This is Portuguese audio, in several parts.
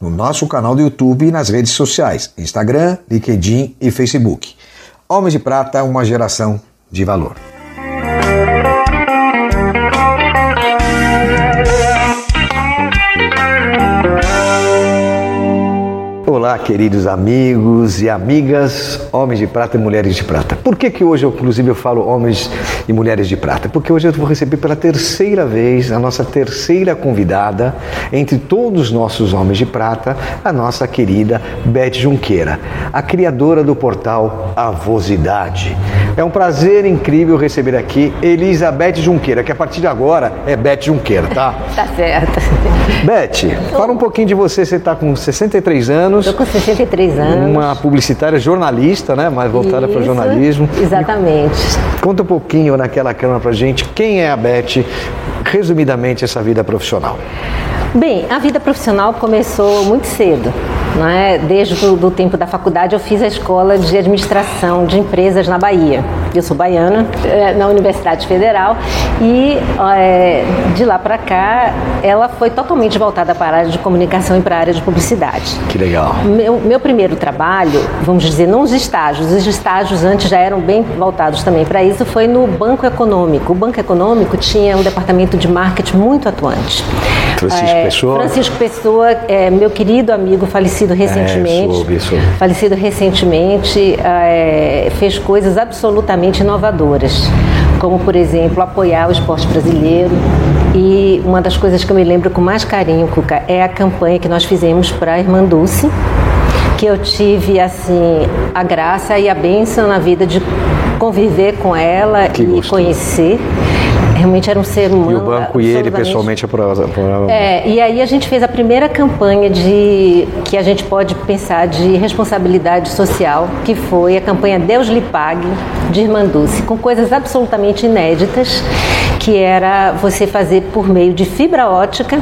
no nosso canal do YouTube e nas redes sociais, Instagram, LinkedIn e Facebook. Homens de Prata, uma geração de valor. Olá, queridos amigos e amigas, homens de prata e mulheres de prata. Por que, que hoje, eu, inclusive, eu falo homens e mulheres de prata? Porque hoje eu vou receber pela terceira vez a nossa terceira convidada, entre todos os nossos homens de prata, a nossa querida Beth Junqueira, a criadora do portal Avosidade. É um prazer incrível receber aqui Elizabeth Junqueira, que a partir de agora é Beth Junqueira, tá? Tá certo. Beth, fala um pouquinho de você. Você está com 63 anos. Estou com 63 anos. Uma publicitária jornalista, né? Mais voltada para o jornalismo. Exatamente. Conta um pouquinho naquela câmera pra gente quem é a Beth, resumidamente, essa vida profissional. Bem, a vida profissional começou muito cedo. Não é? Desde o tempo da faculdade eu fiz a escola de administração de empresas na Bahia. Eu sou baiana, eh, na Universidade Federal e eh, de lá para cá ela foi totalmente voltada para a área de comunicação e para a área de publicidade. Que legal. Meu, meu primeiro trabalho, vamos dizer, não os estágios, os estágios antes já eram bem voltados também para isso, foi no Banco Econômico. O Banco Econômico tinha um departamento de marketing muito atuante. Francisco É, Pessoa. Francisco Pessoa, é, meu querido amigo, falecido recentemente. soube, soube. Falecido recentemente, é, fez coisas absolutamente inovadoras, como, por exemplo, apoiar o esporte brasileiro. E uma das coisas que eu me lembro com mais carinho, Cuca, é a campanha que nós fizemos para a Irmã Dulce, que eu tive, assim, a graça e a bênção na vida de conviver com ela Que e gostoso. conhecer. Realmente era um ser humano. E o banco e ele pessoalmente aprovaram. é, e aí a gente fez a primeira campanha de que a gente pode pensar de responsabilidade social, que foi a campanha Deus lhe pague de Irmã Dulce, com coisas absolutamente inéditas, que era você fazer por meio de fibra ótica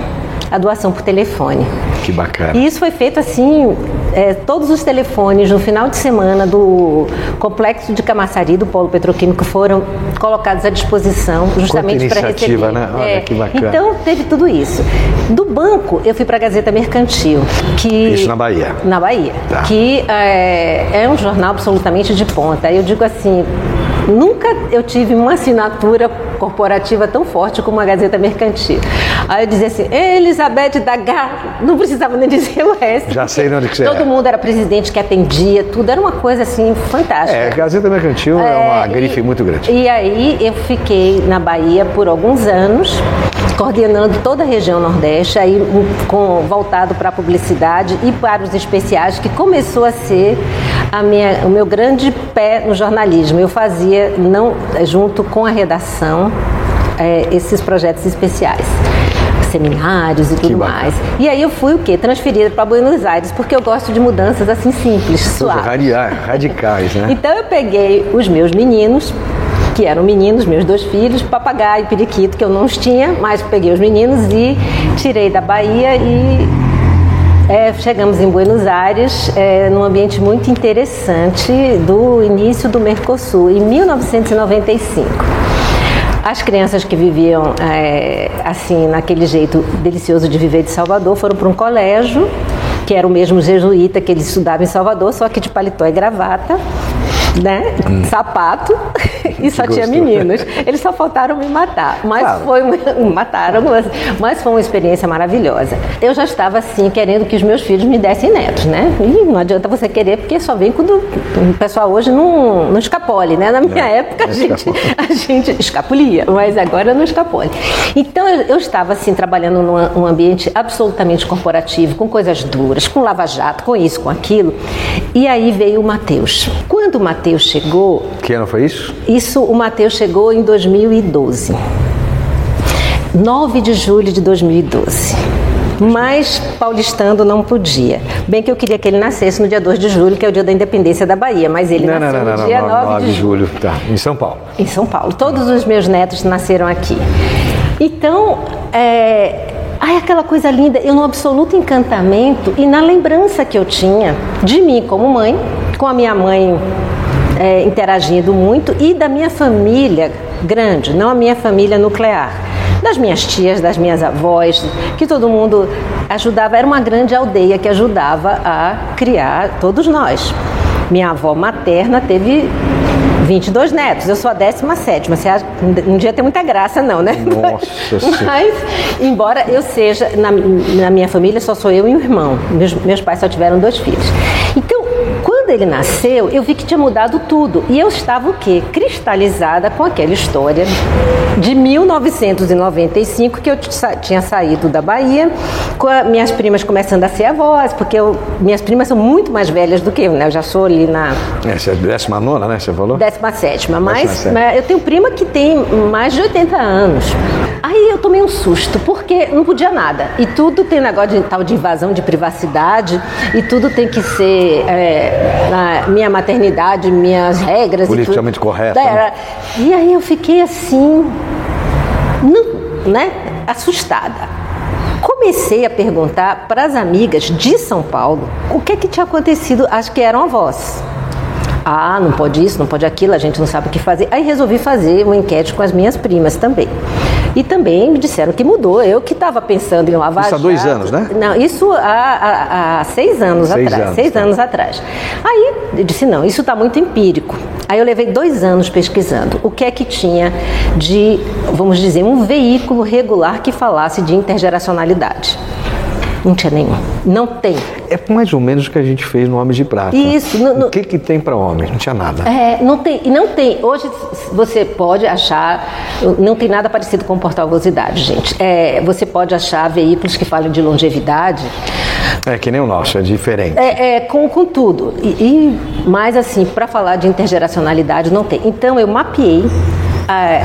a doação por telefone. Que bacana. E isso foi feito assim, é, todos os telefones no final de semana do complexo de Camaçari, do Polo Petroquímico, foram colocados à disposição justamente para receber. iniciativa, né? Olha que bacana. Então teve tudo isso. Do banco, eu fui para a Gazeta Mercantil, que Isso na Bahia. na Bahia, Tá. que é, é um jornal absolutamente de ponta. Eu digo assim, nunca eu tive uma assinatura corporativa tão forte como a Gazeta Mercantil. Aí eu dizia assim, Elizabeth da Gar, não precisava nem dizer o resto. Já sei onde que você Todo é. mundo era presidente que atendia, tudo era uma coisa assim fantástica. É, Gazeta Mercantil é, uma É, grife e- muito grande. E aí eu fiquei na Bahia por alguns anos, coordenando toda a região Nordeste, aí um, com, voltado para a publicidade e para os especiais, que começou a ser a minha, o meu grande pé no jornalismo. Eu fazia, não, junto com a redação, eh, esses projetos especiais. Seminários e tudo mais. E aí eu fui o quê? Transferida para Buenos Aires, porque eu gosto de mudanças assim simples, suaves. Radicais, né? Então eu peguei os meus meninos, que eram meninos, meus dois filhos, papagaio e periquito, que eu não os tinha, mas peguei os meninos e tirei da Bahia e é, chegamos em Buenos Aires, é, num ambiente muito interessante do início do Mercosul, em 1995. As crianças que viviam é, assim, naquele jeito delicioso de viver de Salvador, foram para um colégio, que era o mesmo jesuíta que eles estudavam em Salvador, só que de paletó e gravata, né? Sapato, e só tinha meninos. Eles só faltaram me matar, mas Claro. foi uma, mataram, mas, mas foi uma experiência maravilhosa. Eu já estava assim querendo que os meus filhos me dessem netos, né? E não adianta você querer porque só vem quando o pessoal hoje não, não escapole, né? Na minha É, época a gente, a gente escapulia, mas agora não escapole. Então eu, eu estava assim trabalhando num um ambiente absolutamente corporativo, com coisas duras, com lava-jato, com isso, com aquilo. E aí veio o Matheus. Quando o Matheus chegou, Que ano foi isso? isso o Matheus chegou em 2012. 9 de julho de 2012. Mas paulistando não podia. Bem que eu queria que ele nascesse no dia 2 de julho, que é o dia da independência da Bahia, mas ele Não, nasceu não, no não, dia não, 9, 9 de julho. Tá, em São Paulo. Em São Paulo. Todos os meus netos nasceram aqui. Então, é, ai, aquela coisa linda, eu no absoluto encantamento e na lembrança que eu tinha de mim como mãe, com a minha mãe é, interagindo muito e da minha família grande, não a minha família nuclear. Das minhas tias, das minhas avós, que todo mundo ajudava, era uma grande aldeia que ajudava a criar todos nós. Minha avó materna teve 22 netos, eu sou a 17. Você acha que não devia ter muita graça, não, né? Nossa. Mas, embora eu seja, na, na minha família só sou eu e um irmão. Meus, meus pais só tiveram dois filhos. Quando ele nasceu, eu vi que tinha mudado tudo. E eu estava o quê? Cristalizada com aquela história de 1995, que eu tinha saído da Bahia, com minhas primas começando a ser avós, porque eu- minhas primas são muito mais velhas do que eu, né? Eu já sou ali na Essa é a décima nona, né? Você falou? 17, mas Décima sétima. mas eu tenho prima que tem mais de 80 anos. Aí eu tomei um susto, porque não podia nada. E tudo tem negócio de tal de invasão de privacidade, e tudo tem que ser é, na minha maternidade, minhas regras. Politicamente É, né? E aí eu fiquei assim, não, né, assustada. Comecei a perguntar para as amigas de São Paulo o que, que tinha acontecido, acho que eram avós. Ah, não pode isso, não pode aquilo, a gente não sabe o que fazer. Aí resolvi fazer uma enquete com as minhas primas também. E também me disseram que mudou. Eu que estava pensando em lavar Isso há dois anos, né? Não, isso há, há- há seis anos Seis atrás. anos, seis tá. anos atrás. Aí eu disse, não, isso está muito empírico. Aí eu levei dois anos pesquisando o que é que tinha de, vamos dizer, um veículo regular que falasse de intergeracionalidade. Não tinha nenhum. Não tem. É mais ou menos o que a gente fez no Homem de Prata. Isso, no- no- O que, que tem para homem? Não tinha nada. É, não tem, e não tem. Hoje você pode achar, não tem nada parecido com porta-vosidade, gente. É, você pode achar veículos que falam de longevidade, É que nem o nosso, é diferente. é, é, com, com tudo. E, e mas assim, para falar de intergeracionalidade não tem. Então eu mapeei é,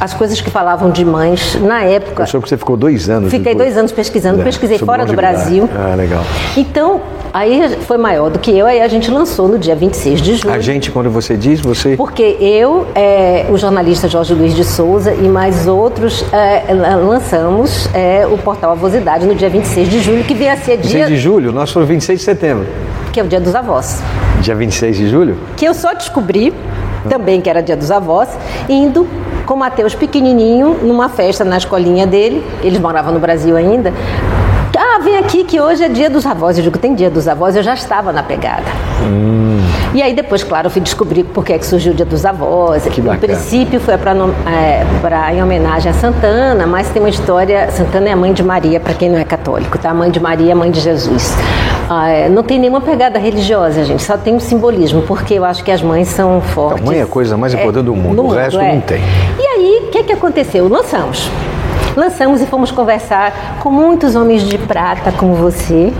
as coisas que falavam de mães na época. Eu soube que você ficou dois anos. Fiquei depois. dois anos pesquisando, É, pesquisei fora do. Brasil. Ah, legal. Então, aí foi maior do que eu, aí a gente lançou no dia 26 de julho. A gente, quando você diz, você. Porque eu, é, o jornalista Jorge Luiz de Souza e mais outros é, lançamos é, o portal Avosidade no dia 26 de julho, que vem a ser 26 dia, de julho, nós foi 26 de setembro. que é o dia dos avós. Dia 26 de julho? Que eu só descobri também que era dia dos avós, indo com o Matheus pequenininho numa festa na escolinha dele, eles moravam no Brasil ainda. Ah, vem aqui que hoje é dia dos avós. Eu digo, tem dia dos avós, eu já estava na pegada. E aí depois, claro, eu fui descobrir por que, é que surgiu o dia dos avós. Que no princípio foi para em homenagem a Santana, mas tem uma história. Santana é a mãe de Maria, para quem não é católico, tá? A mãe de Maria, mãe de Jesus. Ah, é, não tem nenhuma pegada religiosa, gente, só tem um simbolismo, porque eu acho que as mães são fortes. mãe é a coisa mais importante do mundo, o resto não tem. E aí, o que, que aconteceu? Lançamos. Lançamos e fomos conversar com muitos homens de prata como você.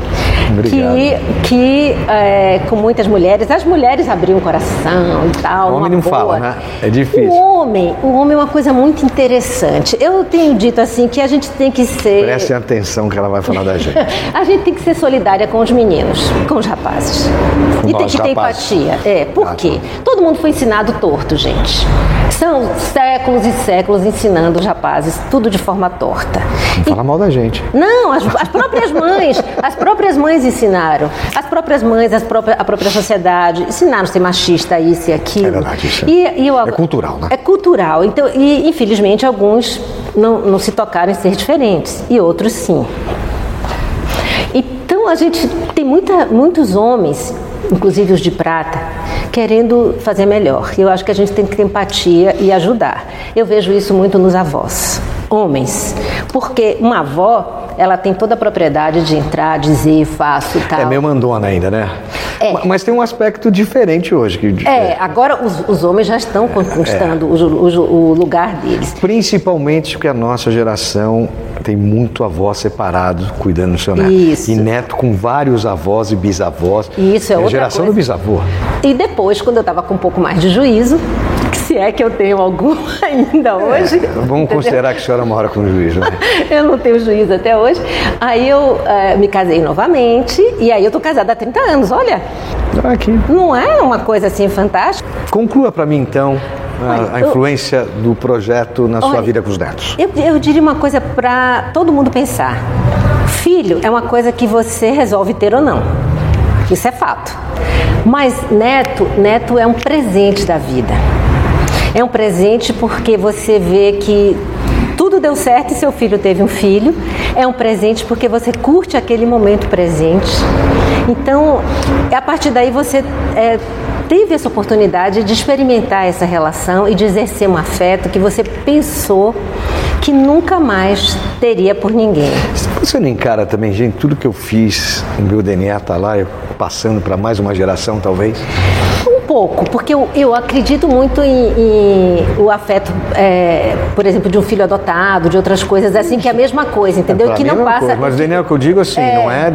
Obrigado. Que, que é, com muitas mulheres, as mulheres abriam o coração e tal. O homem não fala, boa. né? É difícil. O homem, o homem é uma coisa muito interessante. Eu tenho dito assim que a gente tem que ser. Prestem atenção que ela vai falar da gente. A gente tem que ser solidária com os meninos, com os rapazes. Com e tem que ter rapazes. empatia. É, por Ah, quê? Todo mundo foi ensinado torto, gente. São séculos e séculos ensinando os rapazes tudo de forma torta. Não fala mal da gente. Não, as, as próprias mães, as próprias mães ensinaram. As próprias mães, as próprias, a própria sociedade ensinaram a ser machista, isso e aquilo. É verdade, isso é- E, e eu- é cultural, né? É cultural. Então, e infelizmente alguns não, não se tocaram em ser diferentes e outros sim. Então a gente tem muita, muitos homens, inclusive os de prata, querendo fazer melhor. E eu acho que a gente tem que ter empatia e ajudar. Eu vejo isso muito nos avós, homens, porque uma avó ela tem toda a propriedade de entrar, dizer, faço e tal. É meio mandona ainda, né? É. Ma- Mas tem um aspecto diferente hoje. Que, É, agora os, os homens já estão conquistando o, o- o lugar deles. Principalmente porque a nossa geração tem muito avó separado cuidando do seu neto. Isso. E neto com vários avós e bisavós. Isso é a outra geração coisa. do bisavô. E depois, quando eu estava com um pouco mais de juízo, se é que eu tenho algum ainda hoje. É, vamos considerar que a senhora mora com juízo, né? eu não tenho juízo até hoje. Aí eu é, me casei novamente e aí eu tô casada há 30 anos, olha. Aqui. Não é uma coisa assim fantástica? Conclua para mim então a, a influência do projeto na sua vida com os netos. Eu, eu diria uma coisa para todo mundo pensar. Filho é uma coisa que você resolve ter ou não. Isso é fato. Mas neto, neto é um presente da vida. É um presente porque você vê que tudo deu certo e seu filho teve um filho. É um presente porque você curte aquele momento presente. Então, a partir daí você é, teve essa oportunidade de experimentar essa relação e de exercer um afeto que você pensou que nunca mais teria por ninguém. Você não encara também, gente, tudo que eu fiz, o meu DNA está lá, eu passando para mais uma geração, talvez? Pouco, porque eu, eu acredito muito em, em o afeto, é, por exemplo, de um filho adotado, de outras coisas assim, que é a mesma coisa, entendeu? É, que não passa. Coisa. Mas o DNA que eu digo assim, é... não é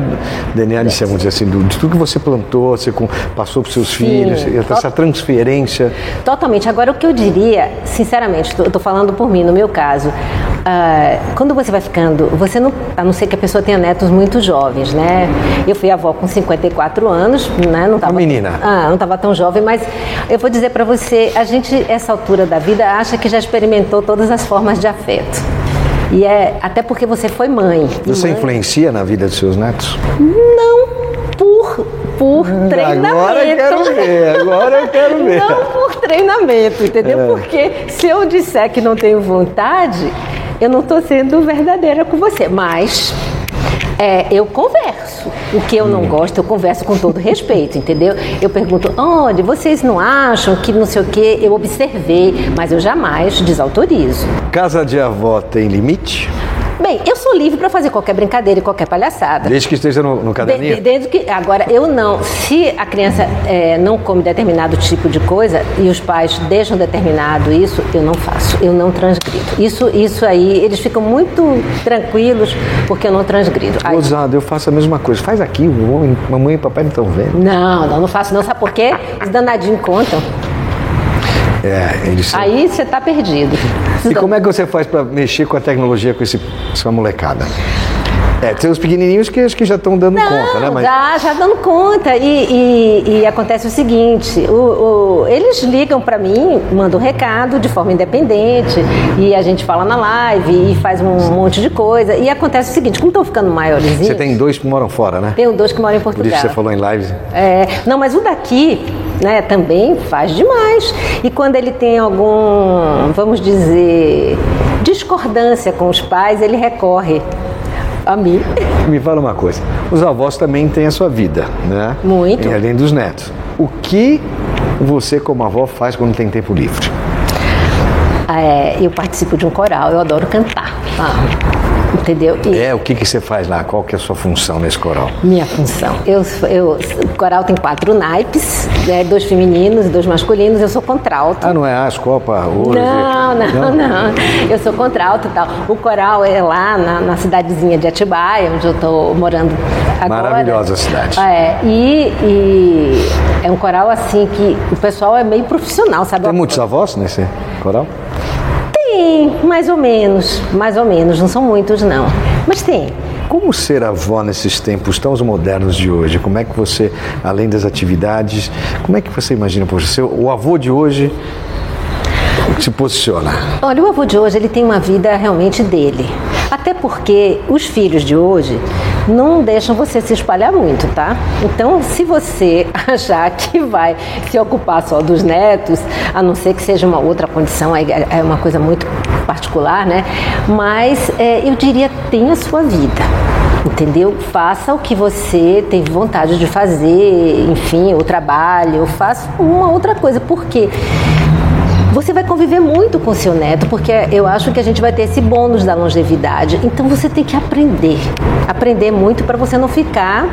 DNA de, vamos dizer assim, de tudo que você plantou, você passou para os seus Sim, filhos, essa transferência. Totalmente. Agora, o que eu diria, sinceramente, estou falando por mim, no meu caso, uh, quando você vai ficando, você não, a não ser que a pessoa tenha netos muito jovens, né? Eu fui avó com 54 anos, né? Não tava, menina. Ah, não estava tão jovem, mas eu vou dizer para você, a gente, essa altura da vida, acha que já experimentou todas as formas de afeto. E é até porque você foi mãe. Você mãe... influencia na vida dos seus netos? Não, por, por hum, treinamento. Agora eu quero ver, agora eu quero ver. Não por treinamento, entendeu? É. Porque se eu disser que não tenho vontade, eu não estou sendo verdadeira com você. Mas é, eu converso. O que eu não gosto, eu converso com todo respeito, entendeu? Eu pergunto, onde vocês não acham que não sei o que, eu observei, mas eu jamais desautorizo. Casa de avó tem limite? Bem, eu sou livre para fazer qualquer brincadeira e qualquer palhaçada. Desde que esteja no, no caderninho? De, desde que, agora, eu não. Se a criança é, não come determinado tipo de coisa e os pais deixam determinado isso, eu não faço. Eu não transgrido. Isso, isso aí, eles ficam muito tranquilos porque eu não transgrido. Ousado, eu faço a mesma coisa. Faz aqui, mamãe e papai não estão vendo. Não, não, não faço não. Sabe por quê? Os danadinhos contam. É, eles. Aí você está perdido. E como é que você faz para mexer com a tecnologia com esse, essa molecada? É, tem os pequenininhos que acho que já estão dando Não, conta, né? Mas... Já, já dando conta. E, e, e acontece o seguinte: o, o, eles ligam para mim, mandam um recado de forma independente, e a gente fala na live e faz um monte de coisa. E acontece o seguinte: como estão ficando maiorzinhos. Você tem dois que moram fora, né? Tenho dois que moram em Portugal. Por isso você falou em live. É, não, mas o daqui né, também faz demais. E quando ele tem algum, vamos dizer, discordância com os pais, ele recorre a mim. Me fala uma coisa, os avós também têm a sua vida, né? Muito. E além dos netos. O que você como avó faz quando tem tempo livre? É, eu participo de um coral, eu adoro cantar. Ah entendeu? E é, o que, que você faz lá? Qual que é a sua função nesse coral? Minha função. Eu, eu, o coral tem quatro naipes, né, dois femininos e dois masculinos. Eu sou contralto. Ah, não é as Copa Ouro? Não, não, não, não, Eu sou contralto e tal. O coral é lá na, na cidadezinha de Atibaia, onde eu estou morando agora. Maravilhosa cidade. É, e, e é um coral assim que o pessoal é meio profissional, sabe? Tem muitos avós nesse coral? Tem, mais ou menos, mais ou menos, não são muitos não, mas tem. Como ser avó nesses tempos tão modernos de hoje? Como é que você, além das atividades, como é que você imagina, poxa, o avô de hoje se posiciona? Olha, o avô de hoje ele tem uma vida realmente dele. Até porque os filhos de hoje não deixam você se espalhar muito, tá? Então, se você achar que vai se ocupar só dos netos, a não ser que seja uma outra condição, é uma coisa muito particular, né? Mas é, eu diria tenha sua vida entendeu? Faça o que você tem vontade de fazer, enfim, o trabalho, faça uma outra coisa, porque você vai conviver muito com seu neto, porque eu acho que a gente vai ter esse bônus da longevidade. Então você tem que aprender, aprender muito para você não ficar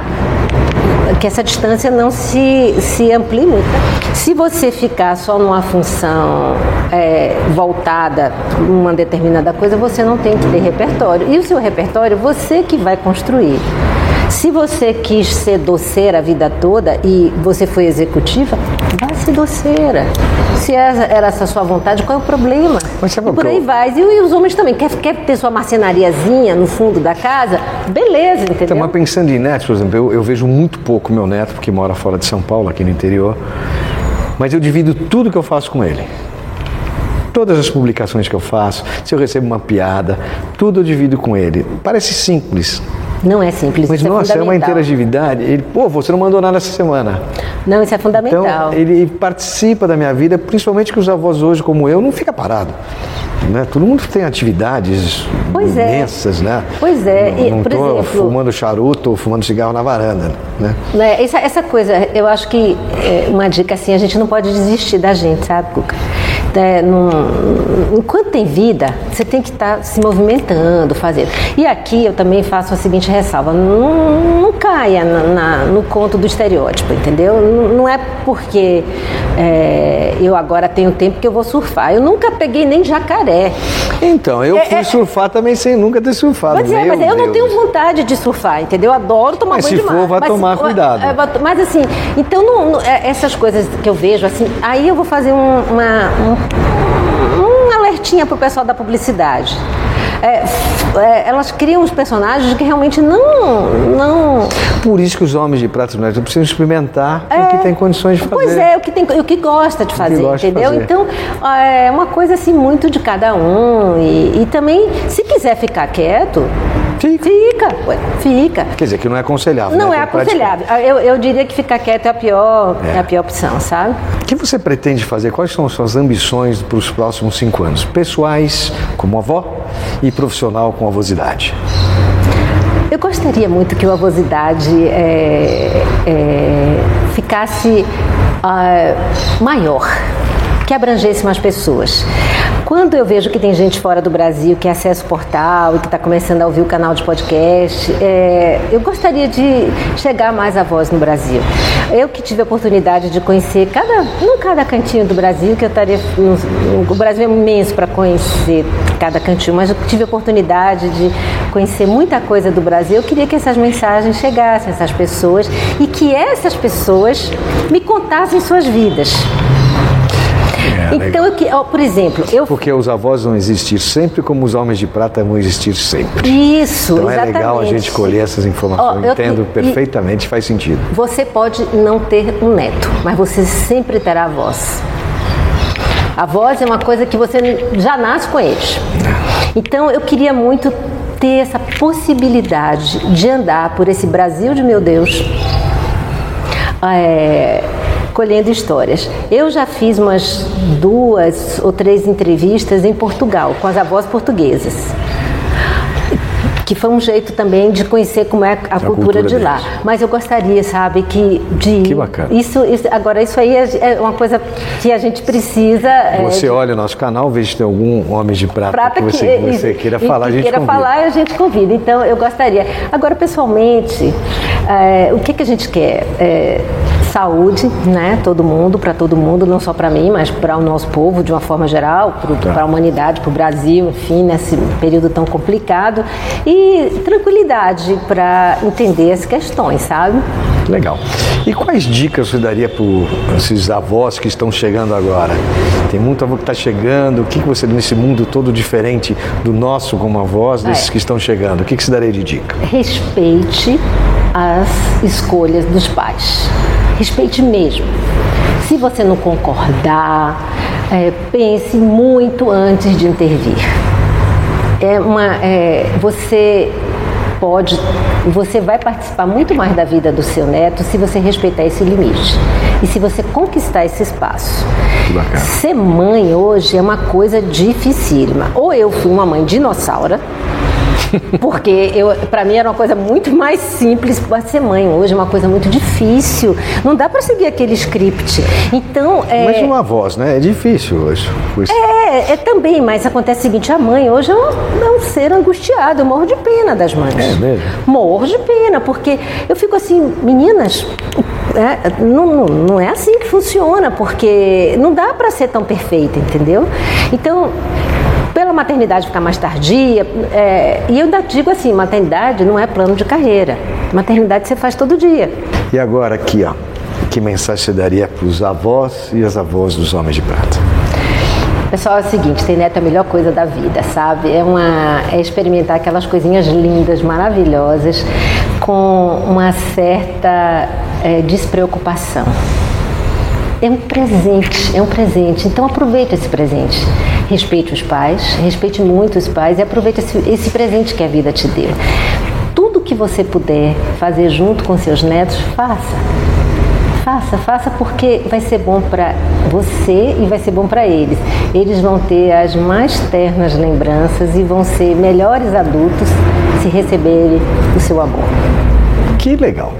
que essa distância não se, se amplie muito. Se você ficar só numa função é, voltada uma determinada coisa, você não tem que ter repertório. E o seu repertório, você que vai construir. Se você quis ser doceira a vida toda e você foi executiva, ser fosse doceira. Se era essa sua vontade, qual é o problema? Mas sabe e por aí eu- vai. E, e os homens também. Quer, quer ter sua marcenariazinha no fundo da casa? Beleza, entendeu? Então, mas pensando em netos, por exemplo, eu, eu vejo muito pouco meu neto, porque mora fora de São Paulo, aqui no interior, mas eu divido tudo que eu faço com ele. Todas as publicações que eu faço, se eu recebo uma piada, tudo eu divido com ele. Parece simples, Não é simples, mas é nossa, é uma fundamental. interatividade. Ele, pô, você não mandou nada essa semana. Não, isso é fundamental. Então, ele participa da minha vida, principalmente que os avós hoje, como eu, não fica parado. Né? Todo mundo tem atividades Pois é. imensas, né? Pois é, Não, e, não por tô exemplo- fumando charuto ou fumando cigarro na varanda, né? Né, Essa, essa coisa, eu acho que é, uma dica assim, a gente não pode desistir da gente, sabe, Cuca? É, não- enquanto tem vida, você tem que estar se movimentando, fazendo. E aqui eu também faço a seguinte ressalva: não, não caia na- na- no conto do estereótipo, entendeu? Não, não é porque é, eu agora tenho tempo que eu vou surfar. Eu nunca peguei nem jacaré. Então, eu É, fui é- surfar também sem nunca ter surfado. Mas é, mas eu não tenho vontade de surfar, entendeu? Eu adoro tomar Mas banho se de for, mar. vai Mas- tomar cuidado. é, vai- mas assim, então não- não- é, essas coisas que eu vejo assim, aí eu vou fazer um, uma, um, um alertinha pro pessoal da publicidade. É, é, elas criam os personagens que realmente não, não Por isso que os homens de e mulheres precisam experimentar o que tem condições de fazer. Pois é, o que, tem, o que gosta de fazer, gosta de entendeu? fazer. Então, é uma coisa assim muito de cada um. E, e também, se quiser ficar quieto, Fica. fica, fica. Quer dizer, que não é aconselhável. Não né? é aconselhável. Eu, eu diria que ficar quieto é a pior, é. a pior opção, sabe? O que você pretende fazer? Quais são as suas ambições para os próximos cinco anos? Pessoais, como avó, e profissional com avosidade. Eu gostaria muito que o Avosidade é, é, ficasse ah, maior, que abrangesse mais pessoas. Quando eu vejo que tem gente fora do Brasil que acessa o portal e que está começando a ouvir o canal de podcast, é, eu gostaria de chegar mais a voz no Brasil. Eu que tive a oportunidade de conhecer cada, não cada cantinho do Brasil, que eu estaria. O Brasil é imenso para conhecer cada cantinho, mas eu tive a oportunidade de conhecer muita coisa do Brasil. Eu queria que essas mensagens chegassem a essas pessoas e que essas pessoas me contassem suas vidas. É, então, eu, que- ó, por exemplo, eu Porque os avós vão existir sempre como os homens de prata vão existir sempre. Isso, Então exatamente. é legal a gente colher essas informações. Ó, eu entendo te- perfeitamente, faz sentido. Você pode não ter um neto, mas você sempre terá a voz. A voz é uma coisa que você já nasce com eles. Então eu queria muito ter essa possibilidade de andar por esse Brasil de meu Deus, é, colhendo histórias. Eu já fiz umas duas ou três entrevistas em Portugal com as avós portuguesas que foi um jeito também de conhecer como é a, cultura, cultura de lá. deles. Mas eu gostaria, sabe, que de Que bacana. Isso, isso- agora isso aí é, é uma coisa que a gente precisa. é, Você de- olha o nosso canal, vê se tem algum homem de prata, prata que você, que, você isso, queira e falar, a que gente queira convida. falar, a gente convida. Então eu gostaria. Agora, pessoalmente, é, o que, que a gente quer? Saúde, né? Todo mundo, para todo mundo, não só para mim, mas para o nosso povo de uma forma geral, para Tá. a humanidade, para o Brasil, enfim, nesse período tão complicado e tranquilidade para entender as questões, sabe? Legal. E quais dicas você daria para esses avós que estão chegando agora? Tem muito avô que está chegando. O que, que você, nesse mundo todo diferente do nosso como avós, desses É. que estão chegando, o que, que você daria de dica? respeite as escolhas dos pais. Respeite mesmo. Se você não concordar, é, pense muito antes de intervir. É uma, é, você pode, você vai participar muito mais da vida do seu neto se você respeitar esse limite e se você conquistar esse espaço. Ser mãe hoje é uma coisa dificílima. Ou eu fui uma mãe dinossauro, porque eu, para mim era uma coisa muito mais simples para ser mãe. Hoje é uma coisa muito difícil. Não dá para seguir aquele script. Então, é, Mas uma voz, né? É difícil hoje. É, é também, mas acontece o seguinte, a mãe hoje é um, é um ser angustiado, eu morro de pena das mães. É mesmo? Morro de pena, porque eu fico assim, meninas, é, não, não, não é assim que funciona, porque não dá para ser tão perfeita, entendeu? Então, pela maternidade ficar mais tardia, é, e eu ainda digo assim, maternidade não é plano de carreira. Maternidade você faz todo dia. E agora aqui, ó. que mensagem você daria para os avós e as avós dos homens de prata? Pessoal, é o seguinte, ter neto é a melhor coisa da vida, sabe? É, uma, é experimentar aquelas coisinhas lindas, maravilhosas, com uma certa é, despreocupação. É um presente, é um presente. Então aproveite esse presente. Respeite os pais, respeite muito os pais e aproveite esse, esse presente que a vida te deu. Tudo que você puder fazer junto com seus netos, faça Faça, faça porque vai ser bom para você e vai ser bom para eles. Eles vão ter as mais ternas lembranças e vão ser melhores adultos se receberem o seu amor. Que legal!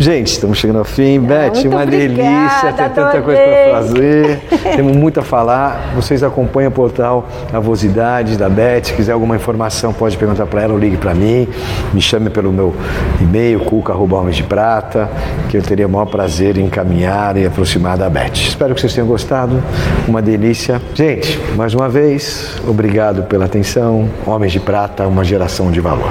Gente, estamos chegando ao fim. Ah, Beth, uma obrigada, delícia, tem tanta coisa para fazer. Temos muito a falar. Vocês acompanham o portal Avosidades da Beth. Se quiser alguma informação, pode perguntar para ela ou ligue para mim. Me chame pelo meu e-mail, cuca.homens de prata, que eu teria o maior prazer em encaminhar e aproximar da Beth. Espero que vocês tenham gostado. Uma delícia. Gente, mais uma vez, obrigado pela atenção. Homens de Prata, uma geração de valor.